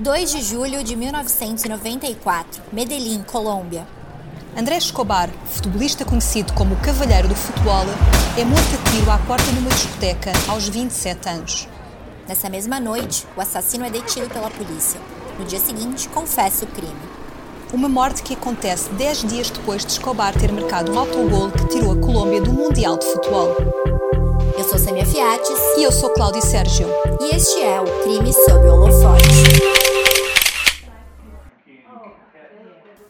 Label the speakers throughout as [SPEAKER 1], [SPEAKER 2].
[SPEAKER 1] 2 de julho de 1994, Medellín, Colômbia.
[SPEAKER 2] Andrés Escobar, futebolista conhecido como o Cavalheiro do Futebol, é morto a tiro à porta de uma discoteca aos 27 anos.
[SPEAKER 1] Nessa mesma noite, o assassino é detido pela polícia. No dia seguinte, confessa o crime.
[SPEAKER 2] Uma morte que acontece 10 dias depois de Escobar ter marcado um autogol que tirou a Colômbia do Mundial de Futebol.
[SPEAKER 1] Sou Samia Fiates.
[SPEAKER 2] E eu sou Cláudio Sérgio.
[SPEAKER 1] E este é o Crime sob Holofote.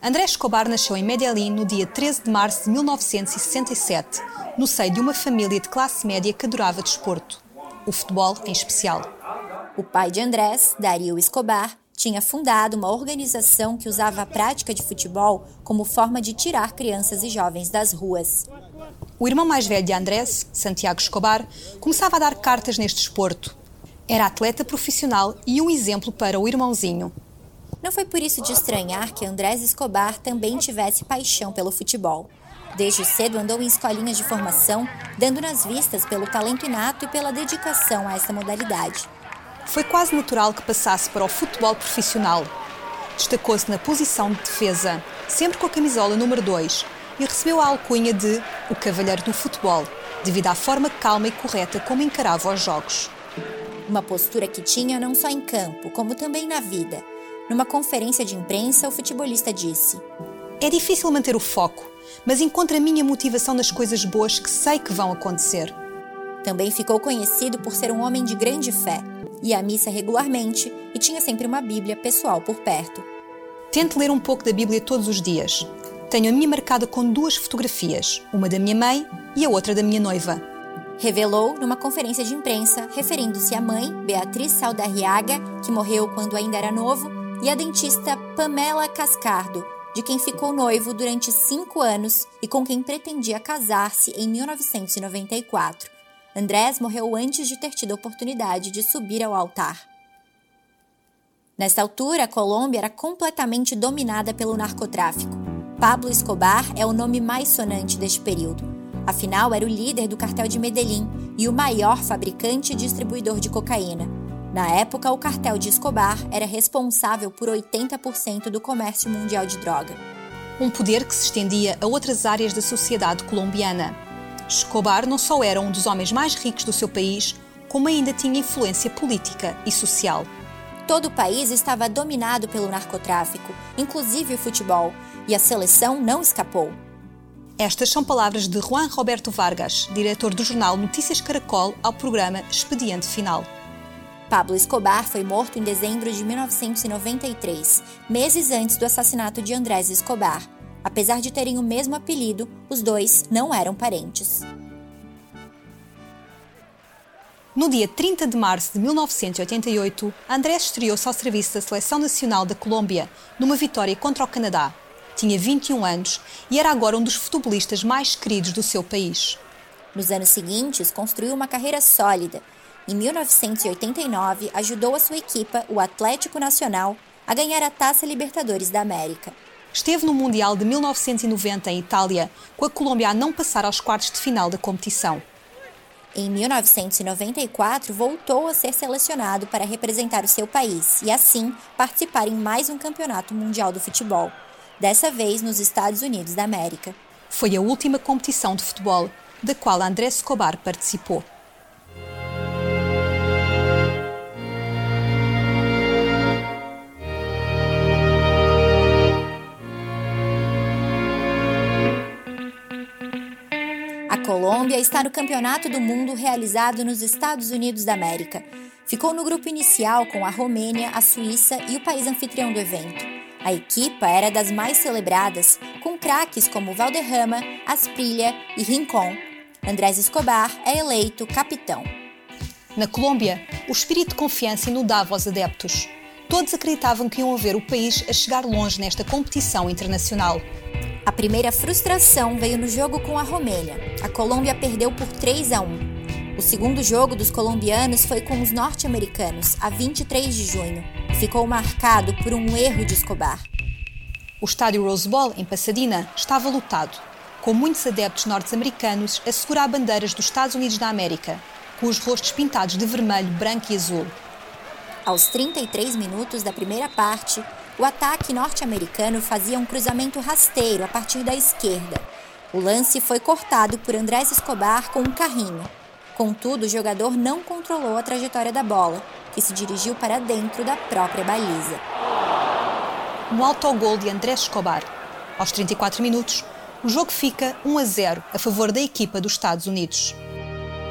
[SPEAKER 2] André Escobar nasceu em Medellín no dia 13 de março de 1967, no seio de uma família de classe média que adorava desporto, o futebol em especial.
[SPEAKER 1] O pai de Andrés, Dario Escobar, tinha fundado uma organização que usava a prática de futebol como forma de tirar crianças e jovens das ruas.
[SPEAKER 2] O irmão mais velho de Andrés, Santiago Escobar, começava a dar cartas neste desporto. Era atleta profissional e um exemplo para o irmãozinho.
[SPEAKER 1] Não foi por isso de estranhar que Andrés Escobar também tivesse paixão pelo futebol. Desde cedo andou em escolinhas de formação, dando nas vistas pelo talento inato e pela dedicação a essa modalidade.
[SPEAKER 2] Foi quase natural que passasse para o futebol profissional. Destacou-se na posição de defesa, sempre com a camisola número 2, e recebeu a alcunha de o Cavalheiro do Futebol, devido à forma calma e correta como encarava os jogos.
[SPEAKER 1] Uma postura que tinha não só em campo, como também na vida numa conferência de imprensa, o futebolista disse:
[SPEAKER 2] É difícil manter o foco, mas encontro a minha motivação nas coisas boas que sei que vão acontecer.
[SPEAKER 1] Também ficou conhecido por ser um homem de grande fé. Ia à missa regularmente e tinha sempre uma Bíblia pessoal por perto.
[SPEAKER 2] Tento ler um pouco da Bíblia todos os dias. Tenho a minha marcada com duas fotografias, uma da minha mãe e a outra da minha noiva.
[SPEAKER 1] Revelou numa conferência de imprensa, referindo-se à mãe, Beatriz Saldarriaga, que morreu quando ainda era novo, e a dentista Pamela Cascardo, de quem ficou noivo durante cinco anos e com quem pretendia casar-se em 1994. Andrés morreu antes de ter tido a oportunidade de subir ao altar. Nessa altura, a Colômbia era completamente dominada pelo narcotráfico. Pablo Escobar é o nome mais sonante deste período. Afinal, era o líder do cartel de Medellín e o maior fabricante e distribuidor de cocaína. Na época, o cartel de Escobar era responsável por 80% do comércio mundial de droga.
[SPEAKER 2] Um poder que se estendia a outras áreas da sociedade colombiana. Escobar não só era um dos homens mais ricos do seu país, como ainda tinha influência política e social.
[SPEAKER 1] Todo o país estava dominado pelo narcotráfico, inclusive o futebol, e a seleção não escapou.
[SPEAKER 2] Estas são palavras de Juan Roberto Vargas, diretor do jornal Notícias Caracol, ao programa Expediente Final.
[SPEAKER 1] Pablo Escobar foi morto em dezembro de 1993, meses antes do assassinato de Andrés Escobar. Apesar de terem o mesmo apelido, os dois não eram parentes.
[SPEAKER 2] No dia 30 de março de 1988, Andrés estreou-se ao serviço da Seleção Nacional da Colômbia, numa vitória contra o Canadá. Tinha 21 anos e era agora um dos futebolistas mais queridos do seu país.
[SPEAKER 1] Nos anos seguintes, construiu uma carreira sólida em 1989, ajudou a sua equipa, o Atlético Nacional, a ganhar a Taça Libertadores da América.
[SPEAKER 2] Esteve no Mundial de 1990 em Itália, com a Colômbia a não passar aos quartos de final da competição.
[SPEAKER 1] Em 1994, voltou a ser selecionado para representar o seu país e, assim, participar em mais um campeonato mundial do futebol, dessa vez nos Estados Unidos da América.
[SPEAKER 2] Foi a última competição de futebol da qual Andrés Escobar participou.
[SPEAKER 1] Colômbia está no Campeonato do Mundo realizado nos Estados Unidos da América. Ficou no grupo inicial com a Romênia, a Suíça e o país anfitrião do evento. A equipa era das mais celebradas, com craques como Valderrama, Asprilha e Rincon. Andrés Escobar é eleito capitão.
[SPEAKER 2] Na Colômbia, o espírito de confiança inundava os adeptos. Todos acreditavam que iam ver o país a chegar longe nesta competição internacional.
[SPEAKER 1] A primeira frustração veio no jogo com a Romênia. A Colômbia perdeu por 3 a 1. O segundo jogo dos colombianos foi com os norte-americanos, a 23 de junho, e ficou marcado por um erro de Escobar.
[SPEAKER 2] O estádio Rose Bowl, em Pasadena, estava lotado, com muitos adeptos norte-americanos a segurar bandeiras dos Estados Unidos da América, com os rostos pintados de vermelho, branco e azul.
[SPEAKER 1] Aos 33 minutos da primeira parte, o ataque norte-americano fazia um cruzamento rasteiro a partir da esquerda. O lance foi cortado por Andrés Escobar com um carrinho. Contudo, o jogador não controlou a trajetória da bola, que se dirigiu para dentro da própria baliza.
[SPEAKER 2] Um autogol de Andrés Escobar. Aos 34 minutos, o jogo fica 1 a 0 a favor da equipa dos Estados Unidos.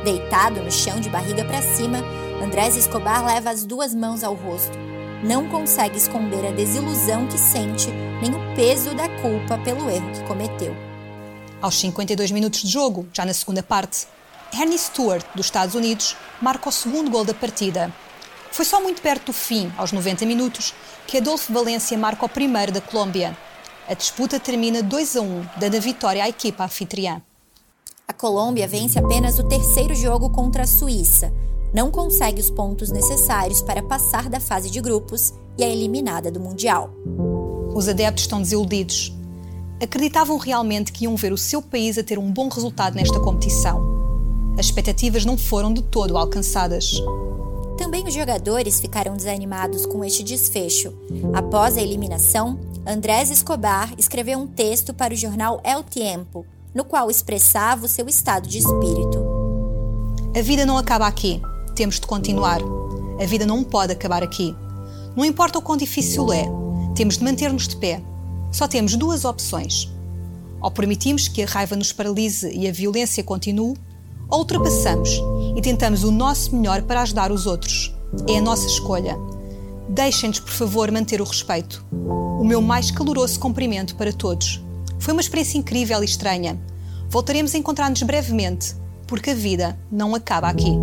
[SPEAKER 1] Deitado no chão de barriga para cima, Andrés Escobar leva as duas mãos ao rosto. Não consegue esconder a desilusão que sente, nem o peso da culpa pelo erro que cometeu.
[SPEAKER 2] Aos 52 minutos de jogo, já na segunda parte, Ernie Stewart, dos Estados Unidos, marca o segundo gol da partida. Foi só muito perto do fim, aos 90 minutos, que Adolfo Valência marca o primeiro da Colômbia. A disputa termina 2 a 1, dando a vitória à equipa anfitriã.
[SPEAKER 1] A Colômbia vence apenas o terceiro jogo contra a Suíça. Não consegue os pontos necessários para passar da fase de grupos e é eliminada do Mundial.
[SPEAKER 2] Os adeptos estão desiludidos. Acreditavam realmente que iam ver o seu país a ter um bom resultado nesta competição. As expectativas não foram de todo alcançadas.
[SPEAKER 1] Também os jogadores ficaram desanimados com este desfecho. Após a eliminação, Andrés Escobar escreveu um texto para o jornal El Tiempo, no qual expressava o seu estado de espírito.
[SPEAKER 2] A vida não acaba aqui. Temos de continuar. A vida não pode acabar aqui. Não importa o quão difícil é, temos de manter-nos de pé. Só temos duas opções. Ou permitimos que a raiva nos paralise e a violência continue, ou ultrapassamos e tentamos o nosso melhor para ajudar os outros. É a nossa escolha. Deixem-nos, por favor, manter o respeito. O meu mais caloroso cumprimento para todos. Foi uma experiência incrível e estranha. Voltaremos a encontrar-nos brevemente, porque a vida não acaba aqui.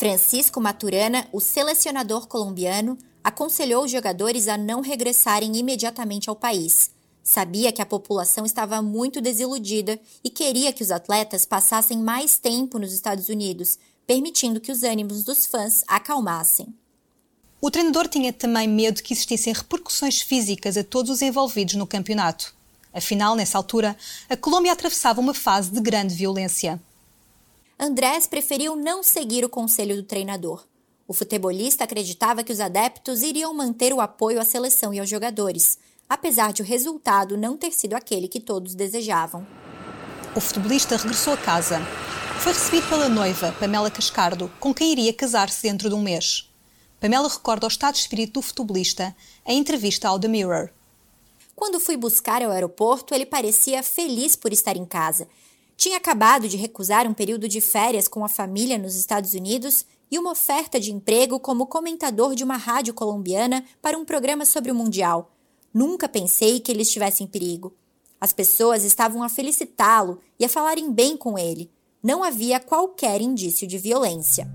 [SPEAKER 1] Francisco Maturana, o selecionador colombiano, aconselhou os jogadores a não regressarem imediatamente ao país Sabia que a população estava muito desiludida e queria que os atletas passassem mais tempo nos Estados Unidos, permitindo que os ânimos dos fãs acalmassem.
[SPEAKER 2] O treinador tinha também medo que existissem repercussões físicas a todos os envolvidos no campeonato. Afinal, nessa altura, a Colômbia atravessava uma fase de grande violência.
[SPEAKER 1] Andrés preferiu não seguir o conselho do treinador. O futebolista acreditava que os adeptos iriam manter o apoio à seleção e aos jogadores, apesar de o resultado não ter sido aquele que todos desejavam.
[SPEAKER 2] O futebolista regressou a casa. Foi recebido pela noiva, Pamela Cascardo, com quem iria casar-se dentro de um mês. Pamela recorda o estado de espírito do futebolista em entrevista ao The Mirror.
[SPEAKER 1] Quando fui buscar ao aeroporto, ele parecia feliz por estar em casa. Tinha acabado de recusar um período de férias com a família nos Estados Unidos e uma oferta de emprego como comentador de uma rádio colombiana para um programa sobre o Mundial. Nunca pensei que ele estivesse em perigo. As pessoas estavam a felicitá-lo e a falarem bem com ele. Não havia qualquer indício de violência.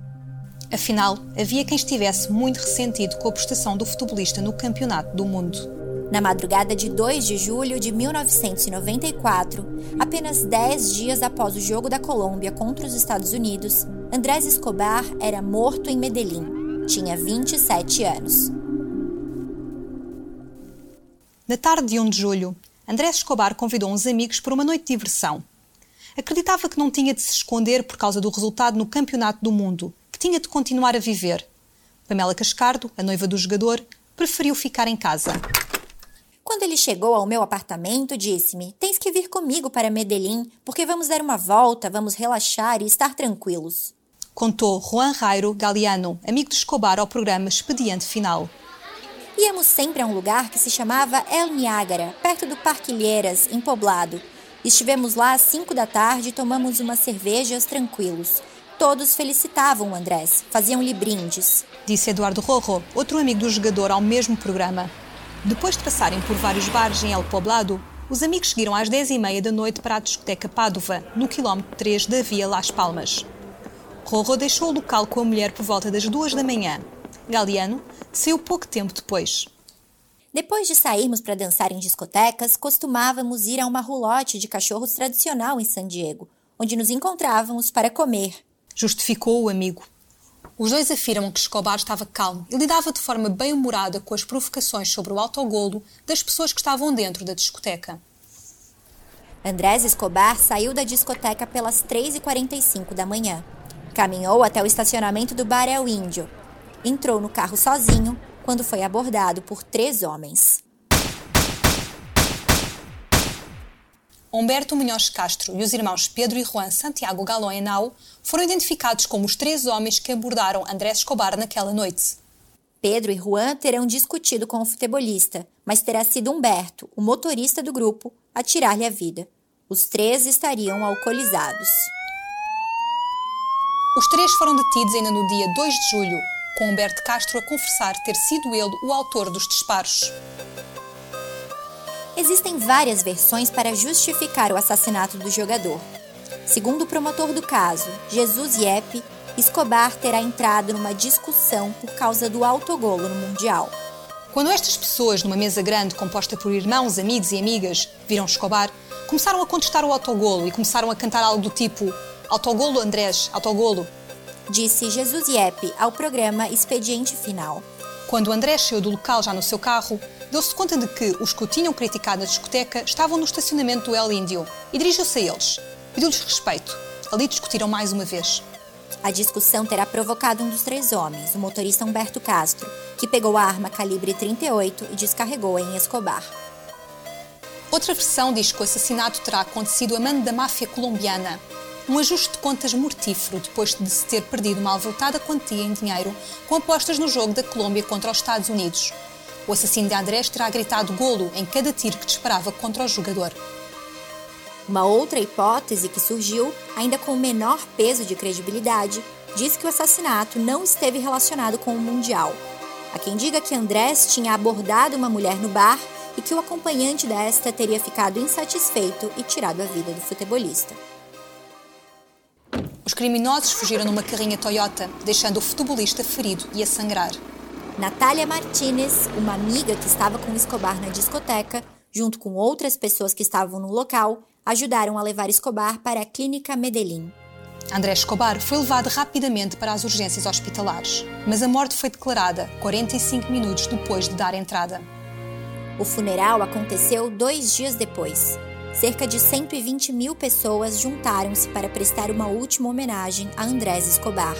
[SPEAKER 2] Afinal, havia quem estivesse muito ressentido com a prestação do futebolista no Campeonato do Mundo.
[SPEAKER 1] Na madrugada de 2 de julho de 1994, apenas 10 dias após o jogo da Colômbia contra os Estados Unidos, Andrés Escobar era morto em Medellín. Tinha 27 anos.
[SPEAKER 2] Na tarde de 1 de julho, Andrés Escobar convidou uns amigos para uma noite de diversão. Acreditava que não tinha de se esconder por causa do resultado no Campeonato do Mundo, que tinha de continuar a viver. Pamela Cascardo, a noiva do jogador, preferiu ficar em casa.
[SPEAKER 1] Quando ele chegou ao meu apartamento, disse-me: Tens que vir comigo para Medellín, porque vamos dar uma volta, vamos relaxar e estar tranquilos.
[SPEAKER 2] Contou Juan Rairo Galeano, amigo de Escobar, ao programa Expediente Final.
[SPEAKER 1] Íamos sempre a um lugar que se chamava El Niágara, perto do Parque Ilheiras, em Poblado. Estivemos lá às cinco da tarde e tomamos umas cervejas tranquilos. Todos felicitavam o Andrés, faziam-lhe brindes.
[SPEAKER 2] Disse Eduardo Rojo, outro amigo do jogador ao mesmo programa. Depois de passarem por vários bares em El Poblado, os amigos seguiram às dez e meia da noite para a discoteca Pádua, no quilómetro 3 da Via Las Palmas. Rojo deixou o local com a mulher por volta das duas da manhã. Galeano saiu pouco tempo depois.
[SPEAKER 1] Depois de sairmos para dançar em discotecas, costumávamos ir a uma roulotte de cachorros tradicional em San Diego, onde nos encontrávamos para comer.
[SPEAKER 2] Justificou o amigo. Os dois afirmam que Escobar estava calmo e lidava de forma bem-humorada com as provocações sobre o autogolo das pessoas que estavam dentro da discoteca.
[SPEAKER 1] Andrés Escobar saiu da discoteca pelas 3h45 da manhã. Caminhou até o estacionamento do Bar El Índio. Entrou no carro sozinho quando foi abordado por três homens.
[SPEAKER 2] Humberto Munhoz Castro e os irmãos Pedro e Juan Santiago Galão Henao foram identificados como os três homens que abordaram Andrés Escobar naquela noite.
[SPEAKER 1] Pedro e Juan terão discutido com o futebolista, mas terá sido Humberto, o motorista do grupo, a tirar-lhe a vida. Os três estariam alcoolizados.
[SPEAKER 2] Os três foram detidos ainda no dia 2 de julho, com Humberto Castro a confessar ter sido ele o autor dos disparos.
[SPEAKER 1] Existem várias versões para justificar o assassinato do jogador. Segundo o promotor do caso, Jesus Yep, Escobar terá entrado numa discussão por causa do autogolo no Mundial.
[SPEAKER 2] Quando estas pessoas, numa mesa grande composta por irmãos, amigos e amigas, viram Escobar, começaram a contestar o autogolo e começaram a cantar algo do tipo Autogolo, Andrés, autogolo.
[SPEAKER 1] Disse Jesus Yep ao programa Expediente Final.
[SPEAKER 2] Quando Andrés saiu do local já no seu carro, deu-se conta de que os que o tinham criticado na discoteca estavam no estacionamento do El Índio e dirigiu-se a eles. Pediu-lhes respeito. Ali discutiram mais uma vez.
[SPEAKER 1] A discussão terá provocado um dos três homens, o motorista Humberto Castro, que pegou a arma calibre 38 e descarregou-a em Escobar.
[SPEAKER 2] Outra versão diz que o assassinato terá acontecido a mando da máfia colombiana. Um ajuste de contas mortífero depois de se ter perdido uma avultada quantia em dinheiro com apostas no jogo da Colômbia contra os Estados Unidos. O assassino de Andrés terá gritado golo em cada tiro que disparava contra o jogador.
[SPEAKER 1] Uma outra hipótese que surgiu, ainda com menor peso de credibilidade, diz que o assassinato não esteve relacionado com o Mundial. Há quem diga que Andrés tinha abordado uma mulher no bar e que o acompanhante desta teria ficado insatisfeito e tirado a vida do futebolista.
[SPEAKER 2] Os criminosos fugiram numa carrinha Toyota, deixando o futebolista ferido e a sangrar.
[SPEAKER 1] Natália Martinez, uma amiga que estava com Escobar na discoteca, junto com outras pessoas que estavam no local, ajudaram a levar Escobar para a clínica Medellín.
[SPEAKER 2] André Escobar foi levado rapidamente para as urgências hospitalares, mas a morte foi declarada 45 minutos depois de dar entrada.
[SPEAKER 1] O funeral aconteceu dois dias depois. Cerca de 120 mil pessoas juntaram-se para prestar uma última homenagem a Andrés Escobar.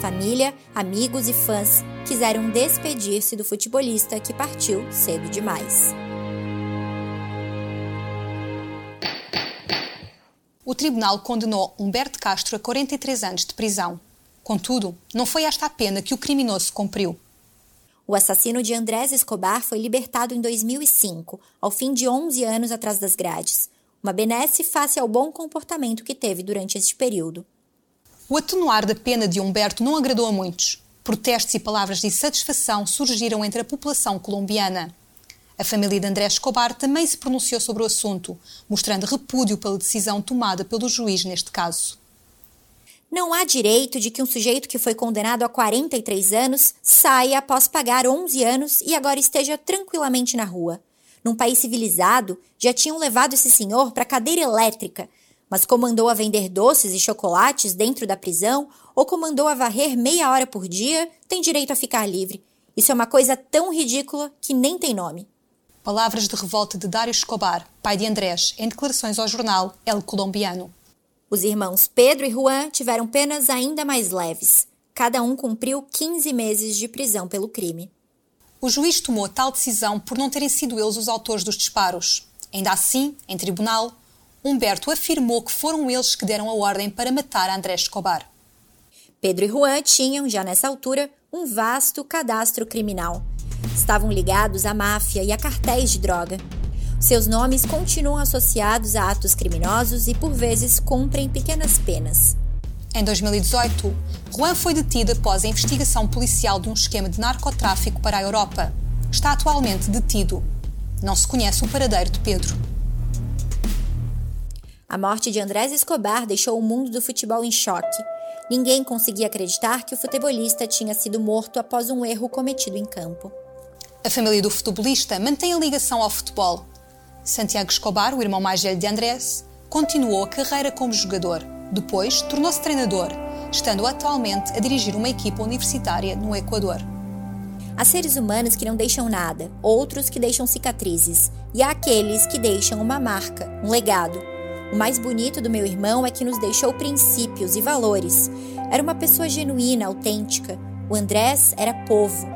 [SPEAKER 1] Família, amigos e fãs quiseram despedir-se do futebolista que partiu cedo demais.
[SPEAKER 2] O tribunal condenou Humberto Castro a 43 anos de prisão. Contudo, não foi esta a pena que o criminoso cumpriu.
[SPEAKER 1] O assassino de Andrés Escobar foi libertado em 2005, ao fim de 11 anos atrás das grades. Uma benesse face ao bom comportamento que teve durante este período.
[SPEAKER 2] O atenuar da pena de Humberto não agradou a muitos. Protestos e palavras de insatisfação surgiram entre a população colombiana. A família de André Escobar também se pronunciou sobre o assunto, mostrando repúdio pela decisão tomada pelo juiz neste caso.
[SPEAKER 1] Não há direito de que um sujeito que foi condenado a 43 anos saia após pagar 11 anos e agora esteja tranquilamente na rua. Num país civilizado, já tinham levado esse senhor para a cadeira elétrica, mas comandou a vender doces e chocolates dentro da prisão ou comandou a varrer meia hora por dia, tem direito a ficar livre. Isso é uma coisa tão ridícula que nem tem nome.
[SPEAKER 2] Palavras de revolta de Dário Escobar, pai de Andrés, em declarações ao jornal El Colombiano.
[SPEAKER 1] Os irmãos Pedro e Juan tiveram penas ainda mais leves. Cada um cumpriu 15 meses de prisão pelo crime.
[SPEAKER 2] O juiz tomou tal decisão por não terem sido eles os autores dos disparos. Ainda assim, em tribunal, Humberto afirmou que foram eles que deram a ordem para matar André Escobar.
[SPEAKER 1] Pedro e Juan tinham, já nessa altura, um vasto cadastro criminal. Estavam ligados à máfia e a cartéis de droga. Seus nomes continuam associados a atos criminosos e, por vezes, cumprem pequenas penas.
[SPEAKER 2] Em 2018, Juan foi detido após a investigação policial de um esquema de narcotráfico para a Europa. Está atualmente detido. Não se conhece o paradeiro de Pedro.
[SPEAKER 1] A morte de Andrés Escobar deixou o mundo do futebol em choque. Ninguém conseguia acreditar que o futebolista tinha sido morto após um erro cometido em campo.
[SPEAKER 2] A família do futebolista mantém a ligação ao futebol Santiago Escobar, o irmão mais velho de Andrés, continuou a carreira como jogador. Depois, tornou-se treinador, estando atualmente a dirigir uma equipa universitária no Equador.
[SPEAKER 1] Há seres humanos que não deixam nada, outros que deixam cicatrizes, e há aqueles que deixam uma marca, um legado. O mais bonito do meu irmão é que nos deixou princípios e valores. Era uma pessoa genuína, autêntica. O Andrés era povo.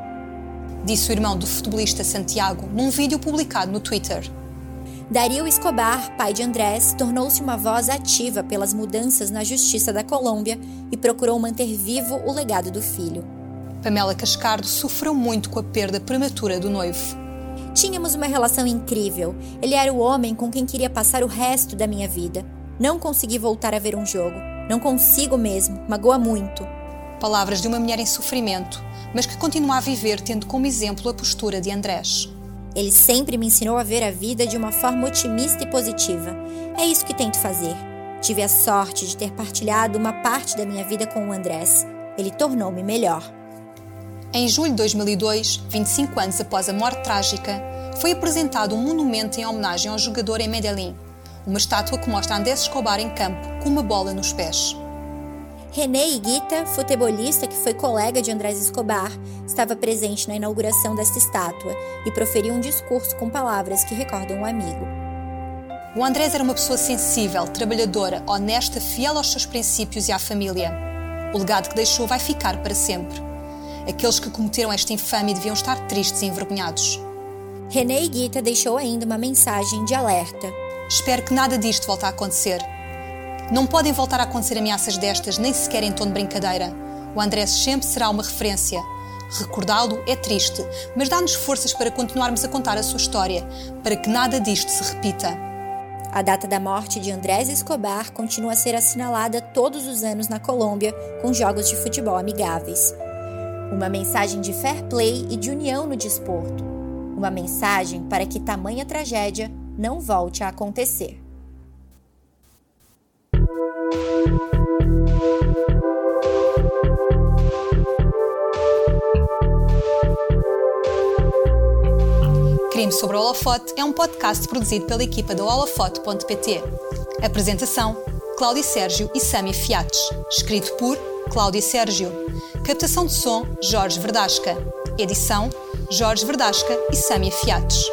[SPEAKER 2] Disse o irmão do futebolista Santiago num vídeo publicado no Twitter.
[SPEAKER 1] Dario Escobar, pai de Andrés, tornou-se uma voz ativa pelas mudanças na justiça da Colômbia e procurou manter vivo o legado do filho.
[SPEAKER 2] Pamela Cascardo sofreu muito com a perda prematura do noivo.
[SPEAKER 1] Tínhamos uma relação incrível. Ele era o homem com quem queria passar o resto da minha vida. Não consegui voltar a ver um jogo. Não consigo mesmo. Magoa muito.
[SPEAKER 2] Palavras de uma mulher em sofrimento, mas que continua a viver tendo como exemplo a postura de Andrés.
[SPEAKER 1] Ele sempre me ensinou a ver a vida de uma forma otimista e positiva. É isso que tento fazer. Tive a sorte de ter partilhado uma parte da minha vida com o Andrés. Ele tornou-me melhor.
[SPEAKER 2] Em julho de 2002, 25 anos após a morte trágica, foi apresentado um monumento em homenagem ao jogador em Medellín. Uma estátua que mostra Andrés Escobar em campo, com uma bola nos pés.
[SPEAKER 1] René Higuita, futebolista que foi colega de Andrés Escobar, estava presente na inauguração desta estátua e proferiu um discurso com palavras que recordam o um amigo.
[SPEAKER 2] O Andrés era uma pessoa sensível, trabalhadora, honesta, fiel aos seus princípios e à família. O legado que deixou vai ficar para sempre. Aqueles que cometeram esta infâmia deviam estar tristes e envergonhados.
[SPEAKER 1] René Higuita deixou ainda uma mensagem de alerta.
[SPEAKER 2] Espero que nada disto volte a acontecer. Não podem voltar a acontecer ameaças destas, nem sequer em tom de brincadeira. O Andrés sempre será uma referência. Recordá-lo é triste, mas dá-nos forças para continuarmos a contar a sua história, para que nada disto se repita.
[SPEAKER 1] A data da morte de Andrés Escobar continua a ser assinalada todos os anos na Colômbia com jogos de futebol amigáveis. Uma mensagem de fair play e de união no desporto. Uma mensagem para que tamanha tragédia não volte a acontecer.
[SPEAKER 2] Crime sobre o Holofote é um podcast produzido pela equipa do holofote.pt. Apresentação: Cláudio Sérgio e Sami Fiates. Escrito por Cláudio Sérgio. Captação de som: Jorge Verdasca. Edição: Jorge Verdasca e Sami Fiates.